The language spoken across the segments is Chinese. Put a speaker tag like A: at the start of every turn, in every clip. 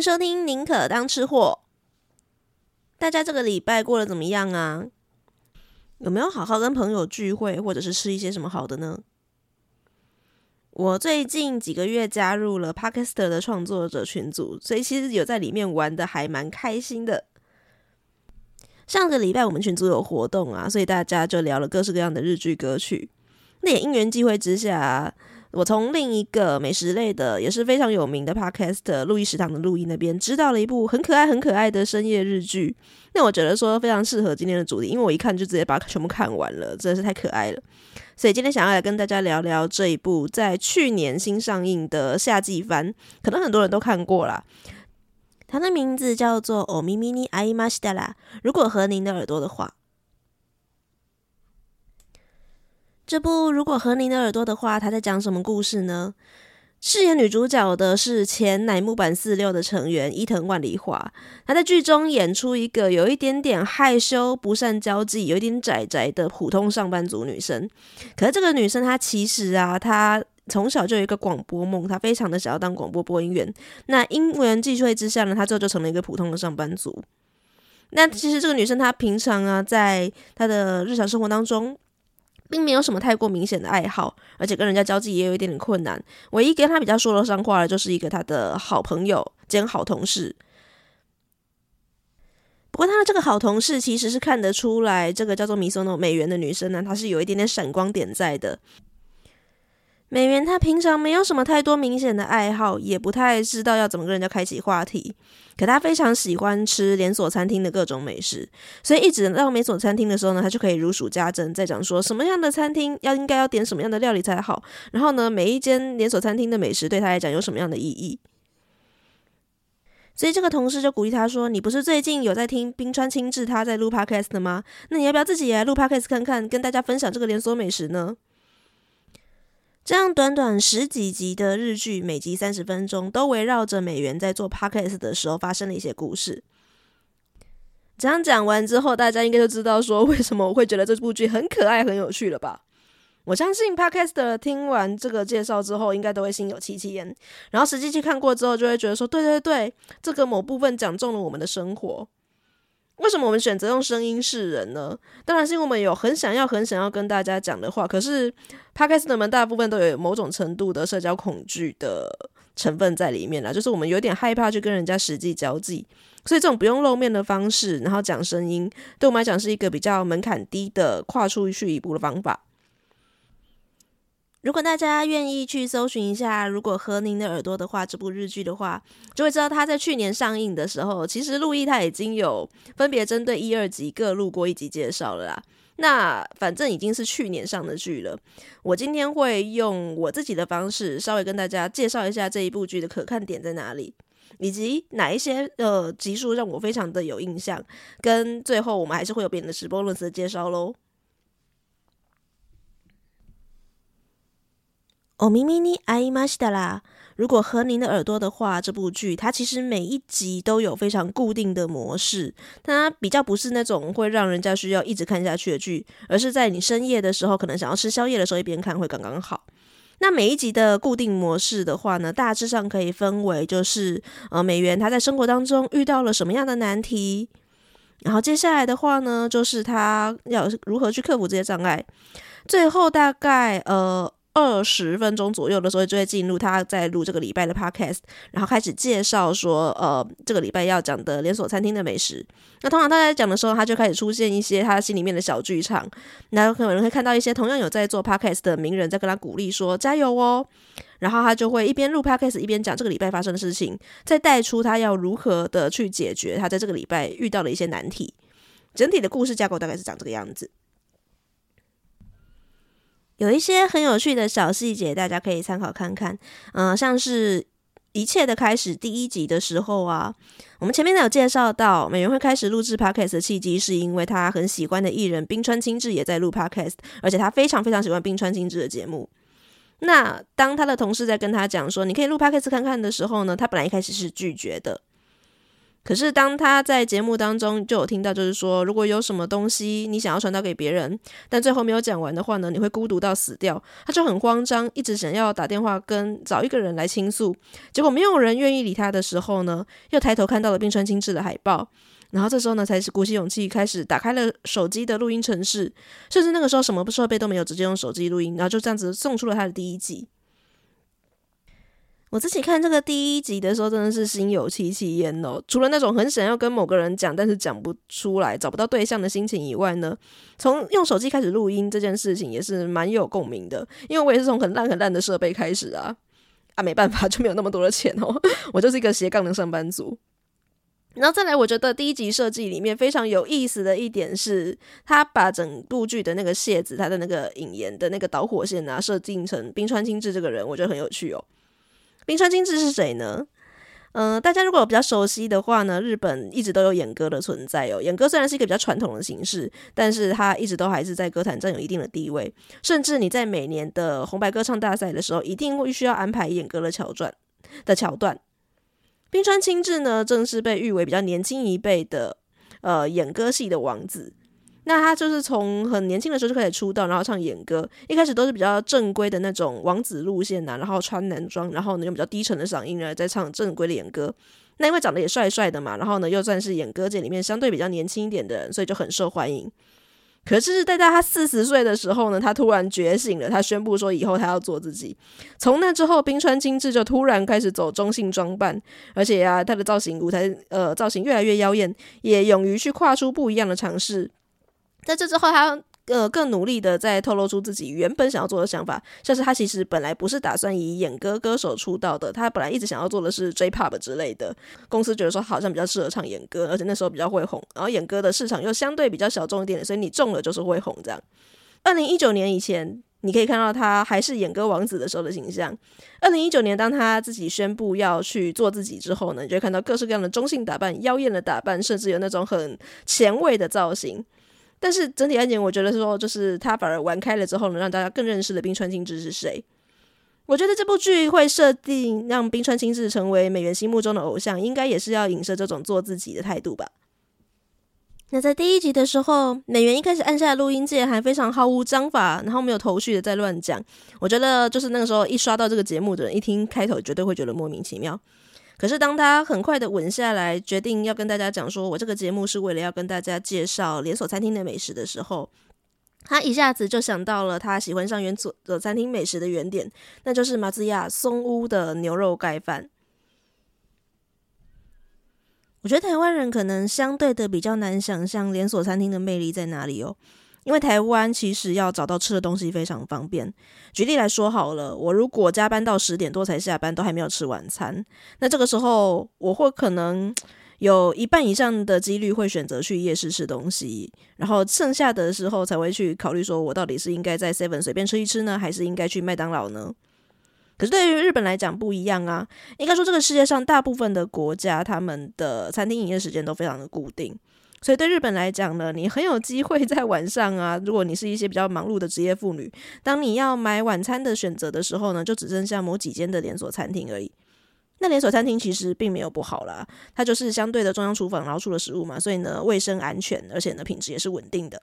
A: 收听《宁可当吃货》。大家这个礼拜过得怎么样啊？有没有好好跟朋友聚会，或者是吃一些什么好的呢？我最近几个月加入了 Podcaster 的创作者群组，所以其实有在里面玩得还蛮开心的。上个礼拜我们群组有活动啊，所以大家就聊了各式各样的日剧歌曲。那也因缘际会之下。我从另一个美食类的，也是非常有名的 podcast 路易食堂的路易那边，知道了一部很可爱、很可爱的深夜日剧。那我觉得说非常适合今天的主题，因为我一看就直接把它全部看完了，真的是太可爱了。所以今天想要来跟大家聊聊这一部在去年新上映的夏季番，可能很多人都看过啦。它的名字叫做《お耳に合いましたら》，如果合您的耳朵的话。 这部如果合您的耳朵的话，他在讲什么故事呢？饰演女主角的是前乃木坂四六的成员伊藤万里华，她在剧中演出一个有一点点害羞、不善交际、有一点宅宅的普通上班族女生。可是这个女生她其实啊，她从小就有一个广播梦，她非常的想要当广播播音员。那因缘际会之下呢，她最后就成了一个普通的上班族。那其实这个女生她平常啊，在她的日常生活当中。并没有什么太过明显的爱好，而且跟人家交际也有一点点困难。唯一跟他比较说得上话的，就是一个他的好朋友兼好同事。不过他的这个好同事其实是看得出来，这个叫做米索诺美元的女生呢，她是有一点点闪光点在的。美元她平常没有什么太多明显的爱好，也不太知道要怎么跟人家开启话题。可她非常喜欢吃连锁餐厅的各种美食，所以一直到连锁餐厅的时候呢，她就可以如数家珍，在讲说什么样的餐厅要应该要点什么样的料理才好。然后呢，每一间连锁餐厅的美食对她来讲有什么样的意义？所以这个同事就鼓励她说：“你不是最近有在听冰川清志他在录 podcast 的吗？那你要不要自己也来录 podcast 看看，跟大家分享这个连锁美食呢？”这样短短十几集的日剧，每集三十分钟，都围绕着美元在做 podcast 的时候发生的一些故事。这样讲完之后，大家应该就知道说为什么我会觉得这部剧很可爱、很有趣了吧？我相信 podcast 听完这个介绍之后，应该都会心有戚戚焉。然后实际去看过之后，就会觉得说，对对对，这个某部分讲中了我们的生活。为什么我们选择用声音示人呢？当然是因为我们有很想要、很想要跟大家讲的话。可是，Podcast 们大部分都有某种程度的社交恐惧的成分在里面啦，就是我们有点害怕去跟人家实际交际，所以这种不用露面的方式，然后讲声音，对我们来讲是一个比较门槛低的跨出去一步的方法。如果大家愿意去搜寻一下，如果合您的耳朵的话，这部日剧的话，就会知道他在去年上映的时候，其实陆毅他已经有分别针对一二集各录过一集介绍了啦。那反正已经是去年上的剧了，我今天会用我自己的方式，稍微跟大家介绍一下这一部剧的可看点在哪里，以及哪一些呃集数让我非常的有印象，跟最后我们还是会有别的直播论词的介绍喽。お耳に合いましたら，如果合您的耳朵的话，这部剧它其实每一集都有非常固定的模式，它比较不是那种会让人家需要一直看下去的剧，而是在你深夜的时候，可能想要吃宵夜的时候一边看会刚刚好。那每一集的固定模式的话呢，大致上可以分为就是呃，美元他在生活当中遇到了什么样的难题，然后接下来的话呢，就是他要如何去克服这些障碍，最后大概呃。 二十分钟左右的时候，就会进入他在录这个礼拜的 podcast，然后开始介绍说，呃，这个礼拜要讲的连锁餐厅的美食。那通常他在讲的时候，他就开始出现一些他心里面的小剧场。那可能会看到一些同样有在做 podcast 的名人在跟他鼓励说加油哦。然后他就会一边录 podcast 一边讲这个礼拜发生的事情，再带出他要如何的去解决他在这个礼拜遇到的一些难题。整体的故事架构大概是长这个样子。有一些很有趣的小细节，大家可以参考看看。嗯、像是一切的开始第一集的时候啊，我们前面有介绍到，美元会开始录制 podcast 的契机，是因为他很喜欢的艺人冰川清志也在录 podcast，而且他非常非常喜欢冰川清志的节目。那当他的同事在跟他讲说你可以录 podcast 看看的时候呢，他本来一开始是拒绝的。可是当他在节目当中就有听到，就是说如果有什么东西你想要传达给别人，但最后没有讲完的话呢，你会孤独到死掉。他就很慌张，一直想要打电话跟找一个人来倾诉，结果没有人愿意理他的时候呢，又抬头看到了冰川清志的海报，然后这时候呢，才是鼓起勇气开始打开了手机的录音程式，甚至那个时候什么设备都没有，直接用手机录音，然后就这样子送出了他的第一集。我自己看这个第一集的时候，真的是心有戚戚焉哦。除了那种很想要跟某个人讲，但是讲不出来、找不到对象的心情以外呢，从用手机开始录音这件事情也是蛮有共鸣的。因为我也是从很烂很烂的设备开始啊，啊，没办法，就没有那么多的钱哦。我就是一个斜杠的上班族。然后再来，我觉得第一集设计里面非常有意思的一点是，他把整部剧的那个谢子，他的那个引言的那个导火线啊，设定成冰川亲志这个人，我觉得很有趣哦。冰川亲志是谁呢？嗯、呃，大家如果比较熟悉的话呢，日本一直都有演歌的存在哦。演歌虽然是一个比较传统的形式，但是它一直都还是在歌坛占有一定的地位。甚至你在每年的红白歌唱大赛的时候，一定会需要安排演歌的桥段的桥段。冰川亲志呢，正是被誉为比较年轻一辈的呃演歌系的王子。那他就是从很年轻的时候就开始出道，然后唱演歌。一开始都是比较正规的那种王子路线呐、然后穿男装，然后呢用比较低沉的嗓音呢在唱正规的演歌。那因为长得也帅帅的嘛，然后呢又算是演歌界里面相对比较年轻一点的人，所以就很受欢迎。可是，在他四十岁的时候呢，他突然觉醒了，他宣布说以后他要做自己。从那之后，冰川亲志就突然开始走中性装扮，而且啊，他的造型舞台呃造型越来越妖艳，也勇于去跨出不一样的尝试。在这之后，他呃更努力的在透露出自己原本想要做的想法，像是他其实本来不是打算以演歌歌手出道的，他本来一直想要做的是 J-Pop 之类的。公司觉得说好像比较适合唱演歌，而且那时候比较会红，然后演歌的市场又相对比较小众一点，所以你中了就是会红这样。二零一九年以前，你可以看到他还是演歌王子的时候的形象。二零一九年，当他自己宣布要去做自己之后呢，你就会看到各式各样的中性打扮、妖艳的打扮，甚至有那种很前卫的造型。但是整体案件，我觉得说，就是他反而玩开了之后呢，让大家更认识了冰川亲志是谁。我觉得这部剧会设定让冰川亲志成为美元心目中的偶像，应该也是要影射这种做自己的态度吧。那在第一集的时候，美元一开始按下录音键，还非常毫无章法，然后没有头绪的在乱讲。我觉得就是那个时候一刷到这个节目的人，一听开头绝对会觉得莫名其妙。可是，当他很快的稳下来，决定要跟大家讲说，我这个节目是为了要跟大家介绍连锁餐厅的美食的时候，他一下子就想到了他喜欢上连锁的餐厅美食的原点，那就是马自亚松屋的牛肉盖饭。我觉得台湾人可能相对的比较难想象连锁餐厅的魅力在哪里哦。因为台湾其实要找到吃的东西非常方便。举例来说好了，我如果加班到十点多才下班，都还没有吃晚餐，那这个时候我会可能有一半以上的几率会选择去夜市吃东西，然后剩下的时候才会去考虑说，我到底是应该在 Seven 随便吃一吃呢，还是应该去麦当劳呢？可是对于日本来讲不一样啊，应该说这个世界上大部分的国家，他们的餐厅营业时间都非常的固定。所以对日本来讲呢，你很有机会在晚上啊，如果你是一些比较忙碌的职业妇女，当你要买晚餐的选择的时候呢，就只剩下某几间的连锁餐厅而已。那连锁餐厅其实并没有不好啦，它就是相对的中央厨房，然后出了食物嘛，所以呢，卫生安全，而且呢，品质也是稳定的。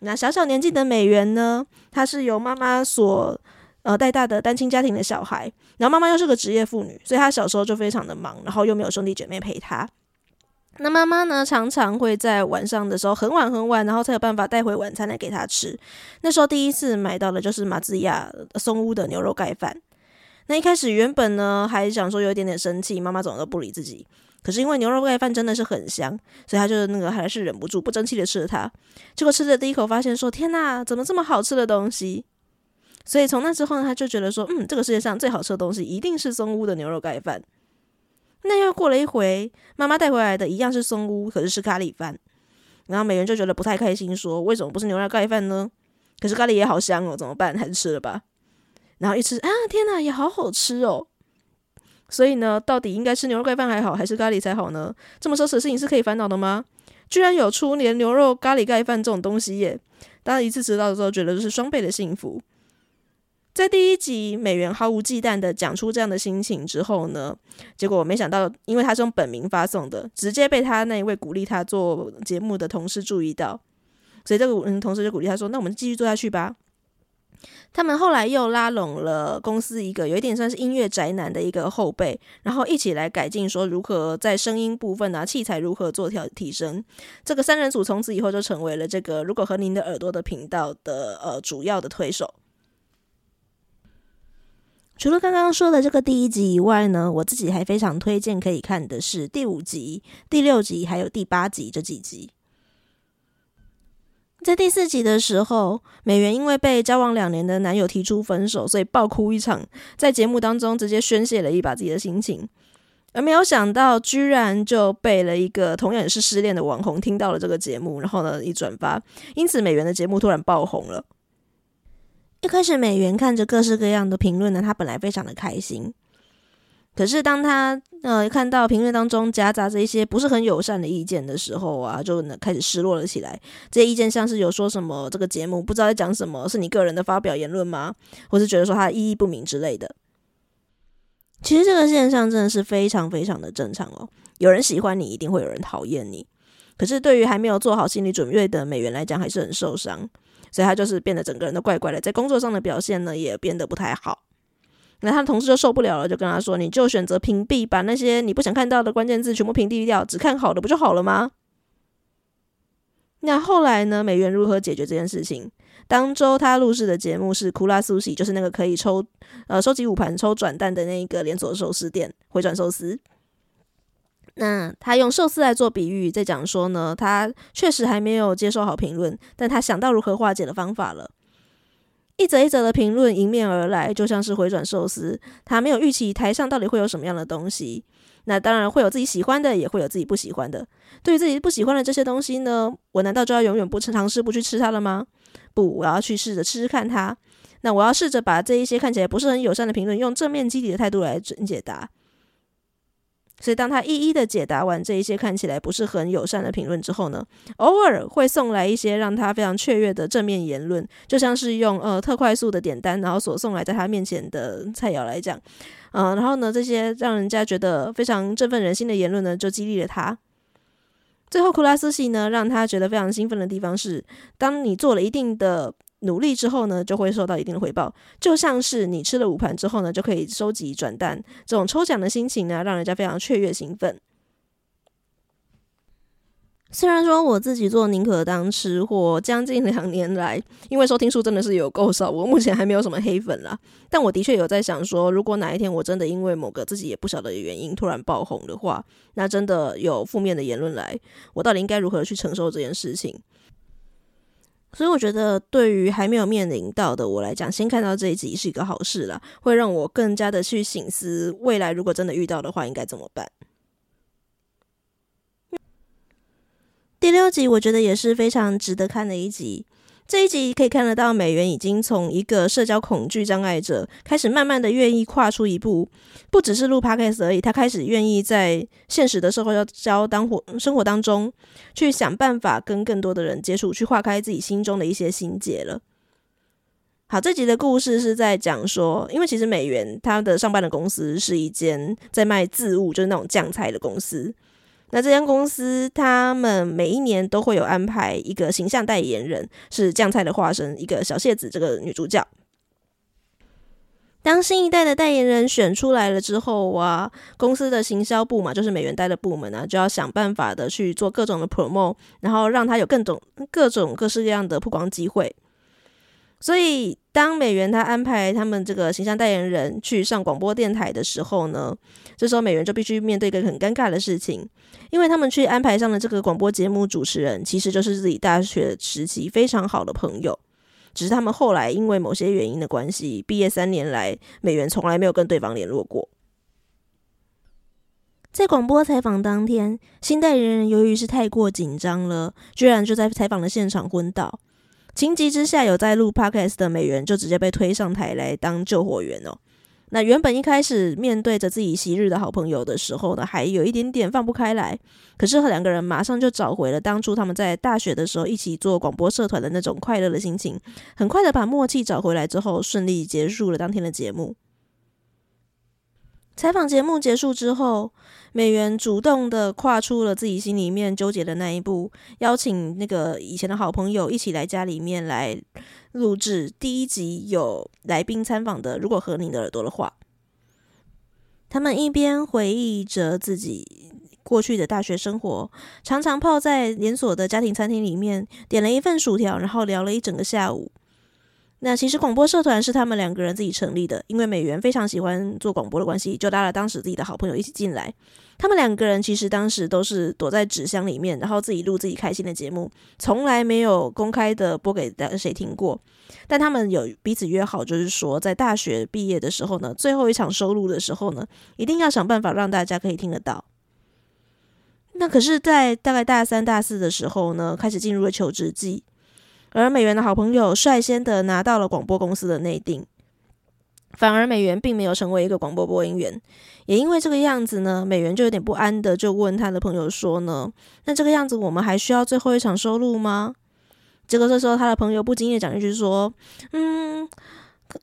A: 那小小年纪的美元呢，她是由妈妈所呃带大的单亲家庭的小孩，然后妈妈又是个职业妇女，所以她小时候就非常的忙，然后又没有兄弟姐妹陪她。那妈妈呢，常常会在晚上的时候很晚很晚，然后才有办法带回晚餐来给他吃。那时候第一次买到的就是马自亚松屋的牛肉盖饭。那一开始原本呢还想说有一点点生气，妈妈怎么都不理自己。可是因为牛肉盖饭真的是很香，所以他就那个还是忍不住不争气的吃了它。结果吃了第一口，发现说天哪，怎么这么好吃的东西？所以从那之后呢，他就觉得说，嗯，这个世界上最好吃的东西一定是松屋的牛肉盖饭。那又过了一回，妈妈带回来的一样是松屋，可是是咖喱饭。然后美元就觉得不太开心，说：“为什么不是牛肉盖饭呢？”可是咖喱也好香哦，怎么办？还是吃了吧。然后一吃啊，天哪，也好好吃哦。所以呢，到底应该吃牛肉盖饭还好，还是咖喱才好呢？这么奢侈的事情是可以烦恼的吗？居然有出连牛肉咖喱盖饭这种东西耶！当然一次吃到的时候，觉得就是双倍的幸福。在第一集，美元毫无忌惮的讲出这样的心情之后呢，结果我没想到，因为他是用本名发送的，直接被他那一位鼓励他做节目的同事注意到，所以这个嗯同事就鼓励他说：“那我们继续做下去吧。”他们后来又拉拢了公司一个有一点算是音乐宅男的一个后辈，然后一起来改进，说如何在声音部分啊，器材如何做调提升。这个三人组从此以后就成为了这个如果和您的耳朵的频道的呃主要的推手。除了刚刚说的这个第一集以外呢，我自己还非常推荐可以看的是第五集、第六集还有第八集这几集。在第四集的时候，美元因为被交往两年的男友提出分手，所以爆哭一场，在节目当中直接宣泄了一把自己的心情，而没有想到居然就被了一个同样也是失恋的网红听到了这个节目，然后呢一转发，因此美元的节目突然爆红了。一开始，美元看着各式各样的评论呢，他本来非常的开心。可是，当他呃看到评论当中夹杂着一些不是很友善的意见的时候啊，就呢开始失落了起来。这些意见像是有说什么这个节目不知道在讲什么，是你个人的发表言论吗？或是觉得说他意义不明之类的。其实这个现象真的是非常非常的正常哦。有人喜欢你，一定会有人讨厌你。可是，对于还没有做好心理准备的美元来讲，还是很受伤。所以他就是变得整个人都怪怪的，在工作上的表现呢也变得不太好。那他的同事就受不了了，就跟他说：“你就选择屏蔽，把那些你不想看到的关键字全部屏蔽掉，只看好的不就好了吗？”那后来呢？美元如何解决这件事情？当周他录制的节目是库拉苏西，就是那个可以抽呃收集五盘抽转蛋的那个连锁寿司店回转寿司。那他用寿司来做比喻，在讲说呢，他确实还没有接受好评论，但他想到如何化解的方法了。一则一则的评论迎面而来，就像是回转寿司，他没有预期台上到底会有什么样的东西。那当然会有自己喜欢的，也会有自己不喜欢的。对于自己不喜欢的这些东西呢，我难道就要永远不尝试不去吃它了吗？不，我要去试着吃吃看它。那我要试着把这一些看起来不是很友善的评论，用正面积极的态度来解答。所以，当他一一的解答完这一些看起来不是很友善的评论之后呢，偶尔会送来一些让他非常雀跃的正面言论，就像是用呃特快速的点单，然后所送来在他面前的菜肴来讲，嗯、然后呢，这些让人家觉得非常振奋人心的言论呢，就激励了他。最后，库拉斯西呢，让他觉得非常兴奋的地方是，当你做了一定的。努力之后呢，就会受到一定的回报，就像是你吃了五盘之后呢，就可以收集转蛋，这种抽奖的心情呢，让人家非常雀跃兴奋。虽然说我自己做宁可当吃货，将近两年来，因为收听数真的是有够少，我目前还没有什么黑粉啦。但我的确有在想说，如果哪一天我真的因为某个自己也不晓得的原因突然爆红的话，那真的有负面的言论来，我到底应该如何去承受这件事情？所以我觉得，对于还没有面临到的我来讲，先看到这一集是一个好事啦，会让我更加的去醒思，未来如果真的遇到的话，应该怎么办。第六集我觉得也是非常值得看的一集。这一集可以看得到，美元已经从一个社交恐惧障碍者，开始慢慢的愿意跨出一步，不只是录 podcast 而已，他开始愿意在现实的社会交当活生活当中，去想办法跟更多的人接触，去化开自己心中的一些心结了。好，这集的故事是在讲说，因为其实美元他的上班的公司是一间在卖渍物，就是那种酱菜的公司。那这间公司，他们每一年都会有安排一个形象代言人，是酱菜的化身，一个小谢子这个女主角。当新一代的代言人选出来了之后啊，公司的行销部嘛，就是美元代的部门啊，就要想办法的去做各种的 promo，然后让他有各种各种各式各样的曝光机会。所以，当美元他安排他们这个形象代言人去上广播电台的时候呢，这时候美元就必须面对一个很尴尬的事情，因为他们去安排上的这个广播节目主持人，其实就是自己大学时期非常好的朋友，只是他们后来因为某些原因的关系，毕业三年来，美元从来没有跟对方联络过。在广播采访当天，新代言人由于是太过紧张了，居然就在采访的现场昏倒。情急之下，有在录 podcast 的美元就直接被推上台来当救火员哦。那原本一开始面对着自己昔日的好朋友的时候呢，还有一点点放不开来。可是两个人马上就找回了当初他们在大学的时候一起做广播社团的那种快乐的心情。很快的把默契找回来之后，顺利结束了当天的节目。采访节目结束之后，美元主动的跨出了自己心里面纠结的那一步，邀请那个以前的好朋友一起来家里面来。录制第一集有来宾参访的，如果和你的耳朵的话，他们一边回忆着自己过去的大学生活，常常泡在连锁的家庭餐厅里面，点了一份薯条，然后聊了一整个下午。那其实广播社团是他们两个人自己成立的，因为美元非常喜欢做广播的关系，就拉了当时自己的好朋友一起进来。他们两个人其实当时都是躲在纸箱里面，然后自己录自己开心的节目，从来没有公开的播给谁听过。但他们有彼此约好，就是说在大学毕业的时候呢，最后一场收录的时候呢，一定要想办法让大家可以听得到。那可是，在大概大三、大四的时候呢，开始进入了求职季。而美元的好朋友率先的拿到了广播公司的内定，反而美元并没有成为一个广播播音员。也因为这个样子呢，美元就有点不安的就问他的朋友说呢：“那这个样子，我们还需要最后一场收录吗？”结果这时候他的朋友不经意的讲一句说：“嗯，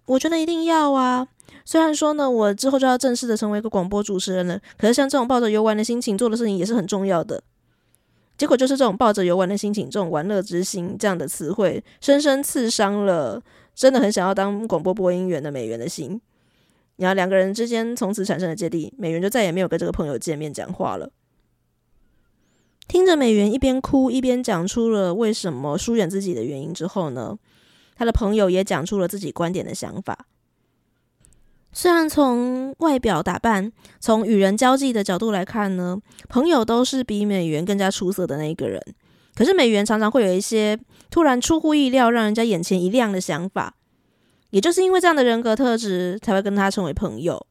A: 我觉得一定要啊。虽然说呢，我之后就要正式的成为一个广播主持人了，可是像这种抱着游玩的心情做的事情也是很重要的。”结果就是这种抱着游玩的心情，这种玩乐之心这样的词汇，深深刺伤了真的很想要当广播播音员的美元的心。然后两个人之间从此产生了芥蒂，美元就再也没有跟这个朋友见面讲话了。听着美元一边哭一边讲出了为什么疏远自己的原因之后呢，他的朋友也讲出了自己观点的想法。虽然从外表打扮、从与人交际的角度来看呢，朋友都是比美元更加出色的那一个人。可是美元常常会有一些突然出乎意料、让人家眼前一亮的想法，也就是因为这样的人格特质，才会跟他成为朋友。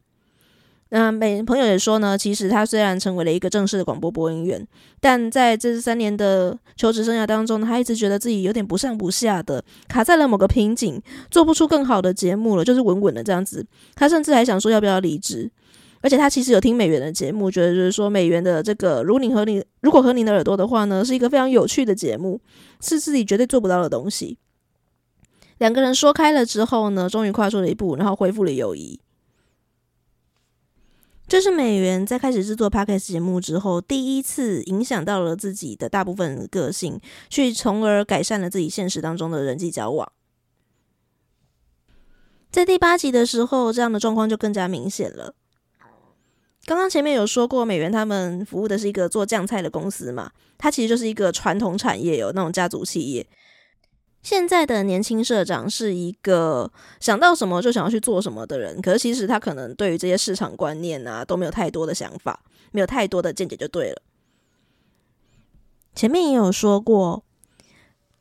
A: 那美朋友也说呢，其实他虽然成为了一个正式的广播播音员，但在这三年的求职生涯当中，他一直觉得自己有点不上不下的，卡在了某个瓶颈，做不出更好的节目了，就是稳稳的这样子。他甚至还想说要不要离职，而且他其实有听美元的节目，觉得就是说美元的这个如你和你如果和你的耳朵的话呢，是一个非常有趣的节目，是自己绝对做不到的东西。两个人说开了之后呢，终于跨出了一步，然后恢复了友谊。这是美元在开始制作 Podcast 节目之后，第一次影响到了自己的大部分个性，去从而改善了自己现实当中的人际交往。在第八集的时候，这样的状况就更加明显了。刚刚前面有说过，美元他们服务的是一个做酱菜的公司嘛，它其实就是一个传统产业，有那种家族企业。现在的年轻社长是一个想到什么就想要去做什么的人，可是其实他可能对于这些市场观念啊都没有太多的想法，没有太多的见解就对了。前面也有说过，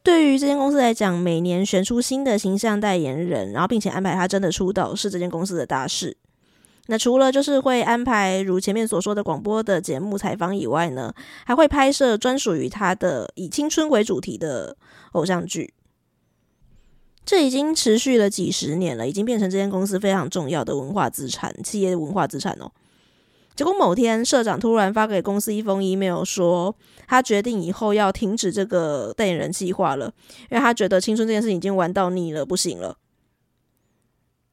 A: 对于这间公司来讲，每年选出新的形象代言人，然后并且安排他真的出道，是这间公司的大事。那除了就是会安排如前面所说的广播的节目采访以外呢，还会拍摄专属于他的以青春为主题的偶像剧。这已经持续了几十年了，已经变成这间公司非常重要的文化资产，企业文化资产哦。结果某天，社长突然发给公司一封 email，说他决定以后要停止这个代言人计划了，因为他觉得青春这件事已经玩到腻了，不行了。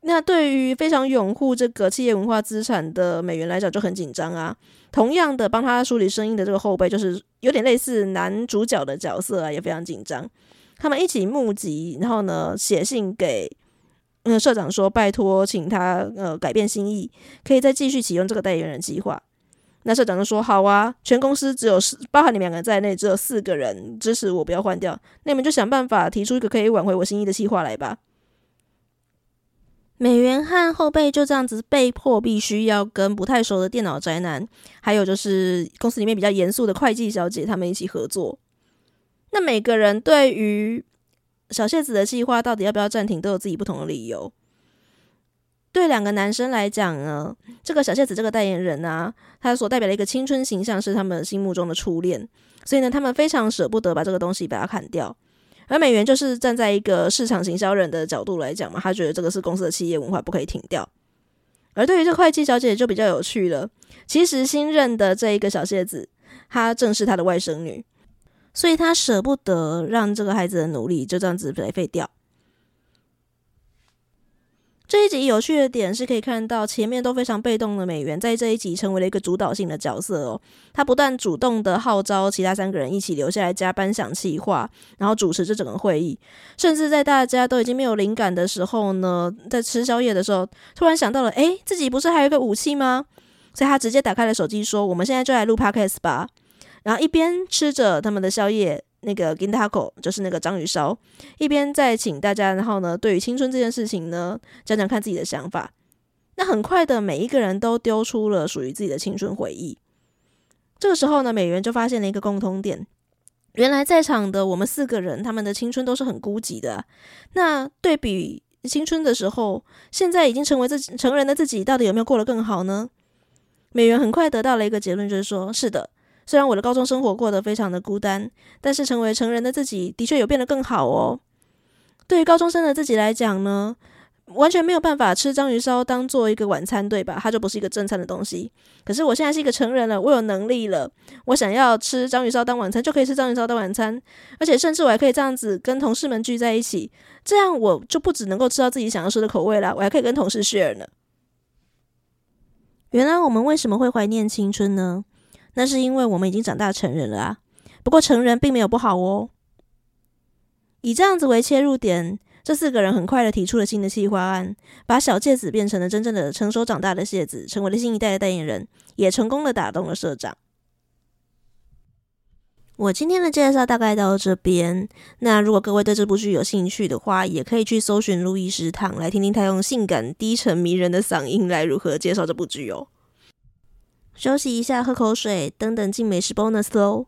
A: 那对于非常拥护这个企业文化资产的美元来讲，就很紧张啊。同样的，帮他梳理声音的这个后辈，就是有点类似男主角的角色啊，也非常紧张。他们一起募集，然后呢，写信给嗯社长说，拜托，请他呃改变心意，可以再继续启用这个代言人计划。那社长就说好啊，全公司只有四，包含你们两个在内，只有四个人支持我不要换掉。那你们就想办法提出一个可以挽回我心意的计划来吧。美元和后辈就这样子被迫必须要跟不太熟的电脑宅男，还有就是公司里面比较严肃的会计小姐，他们一起合作。那每个人对于小谢子的计划到底要不要暂停，都有自己不同的理由。对两个男生来讲呢，这个小谢子这个代言人啊，他所代表的一个青春形象是他们心目中的初恋，所以呢，他们非常舍不得把这个东西把它砍掉。而美元就是站在一个市场行销人的角度来讲嘛，他觉得这个是公司的企业文化，不可以停掉。而对于这会计小姐就比较有趣了。其实新任的这一个小谢子，她正是她的外甥女，所以他舍不得让这个孩子的努力就这样子白费掉。这一集有趣的点是可以看到前面都非常被动的美元，在这一集成为了一个主导性的角色哦。他不断主动的号召其他三个人一起留下来加班想企划，然后主持这整个会议，甚至在大家都已经没有灵感的时候呢，在吃宵夜的时候，突然想到了，诶，自己不是还有一个武器吗？所以他直接打开了手机说：“我们现在就来录 podcast 吧。”然后一边吃着他们的宵夜。那个 Gintako 就是那个章鱼烧，一边在请大家，然后呢，对于青春这件事情呢，讲讲看自己的想法。那很快的，每一个人都丢出了属于自己的青春回忆。这个时候呢，美元就发现了一个共通点：原来在场的我们四个人，他们的青春都是很孤寂的。那对比青春的时候，现在已经成为自己成人的自己，到底有没有过得更好呢？美元很快得到了一个结论，就是说，是的。虽然我的高中生活过得非常的孤单，但是成为成人的自己的确有变得更好哦。对于高中生的自己来讲呢，完全没有办法吃章鱼烧当做一个晚餐，对吧？它就不是一个正餐的东西。可是我现在是一个成人了，我有能力了，我想要吃章鱼烧当晚餐就可以吃章鱼烧当晚餐，而且甚至我还可以这样子跟同事们聚在一起，这样我就不只能够吃到自己想要吃的口味啦，我还可以跟同事 share 呢。原来我们为什么会怀念青春呢？那是因为我们已经长大成人了啊。不过成人并没有不好哦。以这样子为切入点，这四个人很快的提出了新的计划案，把小芥子变成了真正的成熟长大的谢子，成为了新一代的代言人，也成功的打动了社长。我今天的介绍大概到这边。那如果各位对这部剧有兴趣的话，也可以去搜寻路易十堂来听听他用性感、低沉、迷人的嗓音来如何介绍这部剧哦。休息一下，喝口水，等等进美食 bonus 喽。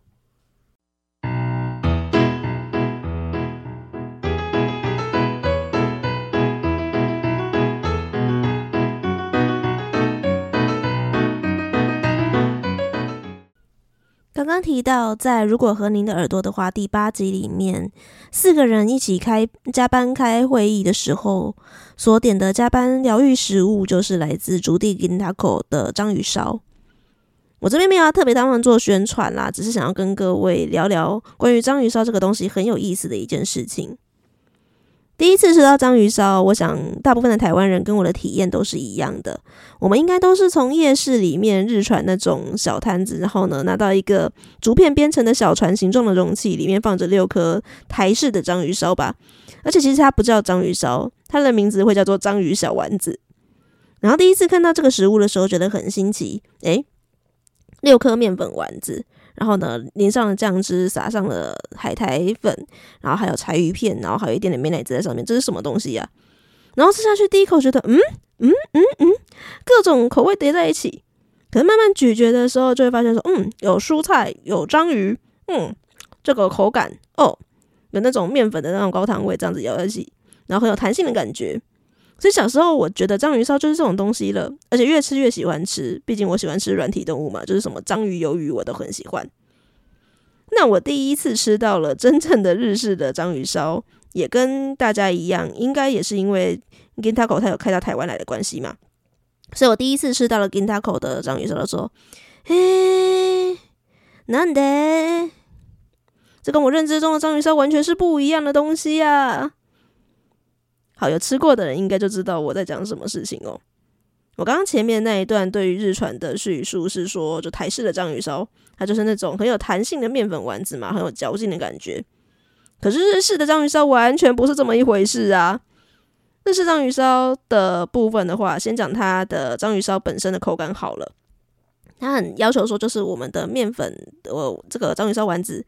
A: 刚刚提到，在如果和您的耳朵的话，第八集里面，四个人一起开加班开会议的时候，所点的加班疗愈食物，就是来自竹地 Gintako 的章鱼烧。我这边没有要特别帮他们做宣传啦，只是想要跟各位聊聊关于章鱼烧这个东西很有意思的一件事情。第一次吃到章鱼烧，我想大部分的台湾人跟我的体验都是一样的。我们应该都是从夜市里面日传那种小摊子，然后呢拿到一个竹片编成的小船形状的容器，里面放着六颗台式的章鱼烧吧。而且其实它不叫章鱼烧，它的名字会叫做章鱼小丸子。然后第一次看到这个食物的时候，觉得很新奇，诶。六颗面粉丸子，然后呢，淋上了酱汁，撒上了海苔粉，然后还有柴鱼片，然后还有一点点美乃滋在上面，这是什么东西呀？然后吃下去第一口觉得，嗯嗯嗯嗯，各种口味叠在一起。可是慢慢咀嚼的时候，就会发现说，嗯，有蔬菜，有章鱼，嗯，这个口感哦，有那种面粉的那种高汤味，这样子咬在一起，然后很有弹性的感觉。所以小时候我觉得章鱼烧就是这种东西了，而且越吃越喜欢吃。毕竟我喜欢吃软体动物嘛，就是什么章鱼、鱿鱼我都很喜欢。那我第一次吃到了真正的日式的章鱼烧，也跟大家一样，应该也是因为 Gintaco 它有开到台湾来的关系嘛。所以我第一次吃到了 Gintaco 的章鱼烧的时候，嘿，难得，这跟我认知中的章鱼烧完全是不一样的东西呀。好，有吃过的人应该就知道我在讲什么事情哦。我刚刚前面那一段对于日传的叙述是说，就台式的章鱼烧，它就是那种很有弹性的面粉丸子嘛，很有嚼劲的感觉。可是日式的章鱼烧完全不是这么一回事啊！日式章鱼烧的部分的话，先讲它的章鱼烧本身的口感好了，它很要求说，就是我们的面粉，呃，这个章鱼烧丸子。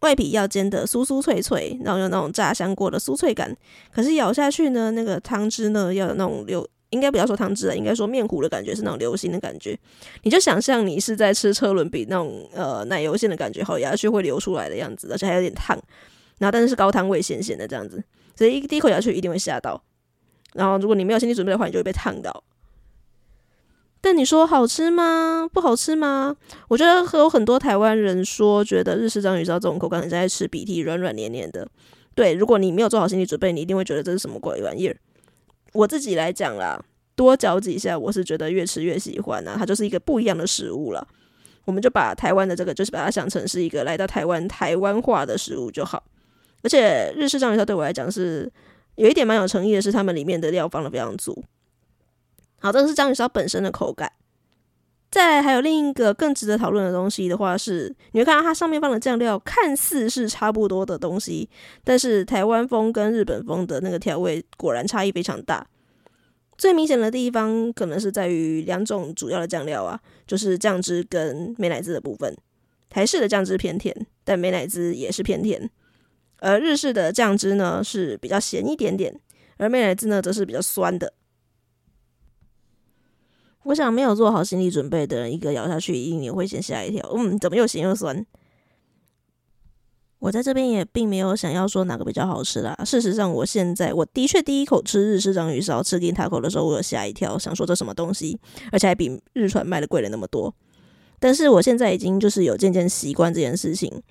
A: 外皮要煎的酥酥脆脆，然后有那种炸香过的酥脆感。可是咬下去呢，那个汤汁呢，要有那种流，应该不要说汤汁了，应该说面糊的感觉是那种流心的感觉。你就想象你是在吃车轮饼那种呃奶油馅的感觉，好咬下去会流出来的样子，而且还有点烫。然后但是是高汤味咸咸的这样子，所以一第一口咬下去一定会吓到。然后如果你没有心理准备的话，你就会被烫到。但你说好吃吗？不好吃吗？我觉得有很多台湾人说，觉得日式章鱼烧这种口感很像在吃鼻涕，软软黏黏的。对，如果你没有做好心理准备，你一定会觉得这是什么鬼玩意儿。我自己来讲啦，多嚼几下，我是觉得越吃越喜欢啊。它就是一个不一样的食物了。我们就把台湾的这个，就是把它想成是一个来到台湾台湾化的食物就好。而且日式章鱼烧对我来讲是有一点蛮有诚意的，是他们里面的料放的非常足。好，这个是章鱼烧本身的口感。再还有另一个更值得讨论的东西的话是，你会看到它上面放的酱料看似是差不多的东西，但是台湾风跟日本风的那个调味果然差异非常大。最明显的地方可能是在于两种主要的酱料啊，就是酱汁跟美乃滋的部分。台式的酱汁偏甜，但美乃滋也是偏甜，而日式的酱汁呢是比较咸一点点，而美乃滋呢则是比较酸的。我想没有做好心理准备的人，一个咬下去一定也会先吓一跳。嗯，怎么又咸又酸？我在这边也并没有想要说哪个比较好吃啦。事实上，我现在我的确第一口吃日式章鱼烧，吃进塔口的时候，我有吓一跳，想说这什么东西，而且还比日船卖的贵了那么多。但是我现在已经就是有渐渐习惯这件事情。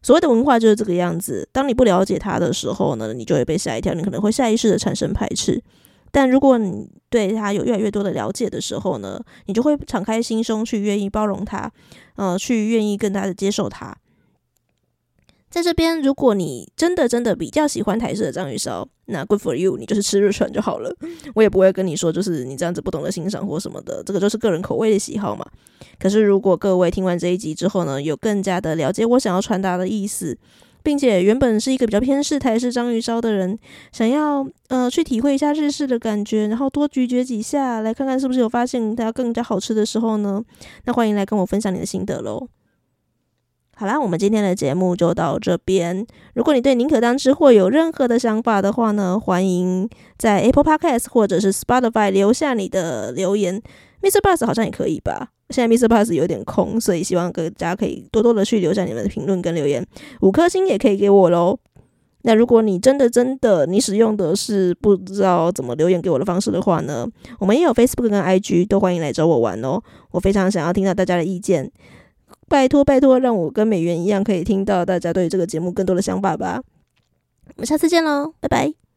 A: 所谓的文化就是这个样子，当你不了解它的时候呢，你就会被吓一跳，你可能会下意识的产生排斥。但如果你对他有越来越多的了解的时候呢，你就会敞开心胸去愿意包容他，呃，去愿意更加的接受他。在这边，如果你真的真的比较喜欢台式的章鱼烧，那 good for you，你就是吃日传就好了。我也不会跟你说，就是你这样子不懂得欣赏或什么的，这个就是个人口味的喜好嘛。可是如果各位听完这一集之后呢，有更加的了解我想要传达的意思。并且原本是一个比较偏式台式章鱼烧的人，想要呃去体会一下日式的感觉，然后多咀嚼几下，来看看是不是有发现它更加好吃的时候呢？那欢迎来跟我分享你的心得喽。好啦，我们今天的节目就到这边。如果你对宁可当吃货有任何的想法的话呢，欢迎在 Apple Podcast 或者是 Spotify 留下你的留言。Mr. Bus 好像也可以吧？现在 Mr. Bus 有点空，所以希望大家可以多多的去留下你们的评论跟留言，五颗星也可以给我喽。那如果你真的真的你使用的是不知道怎么留言给我的方式的话呢，我们也有 Facebook 跟 IG，都欢迎来找我玩哦。我非常想要听到大家的意见，拜托拜托，让我跟美元一样可以听到大家对这个节目更多的想法吧。我们下次见喽，拜拜。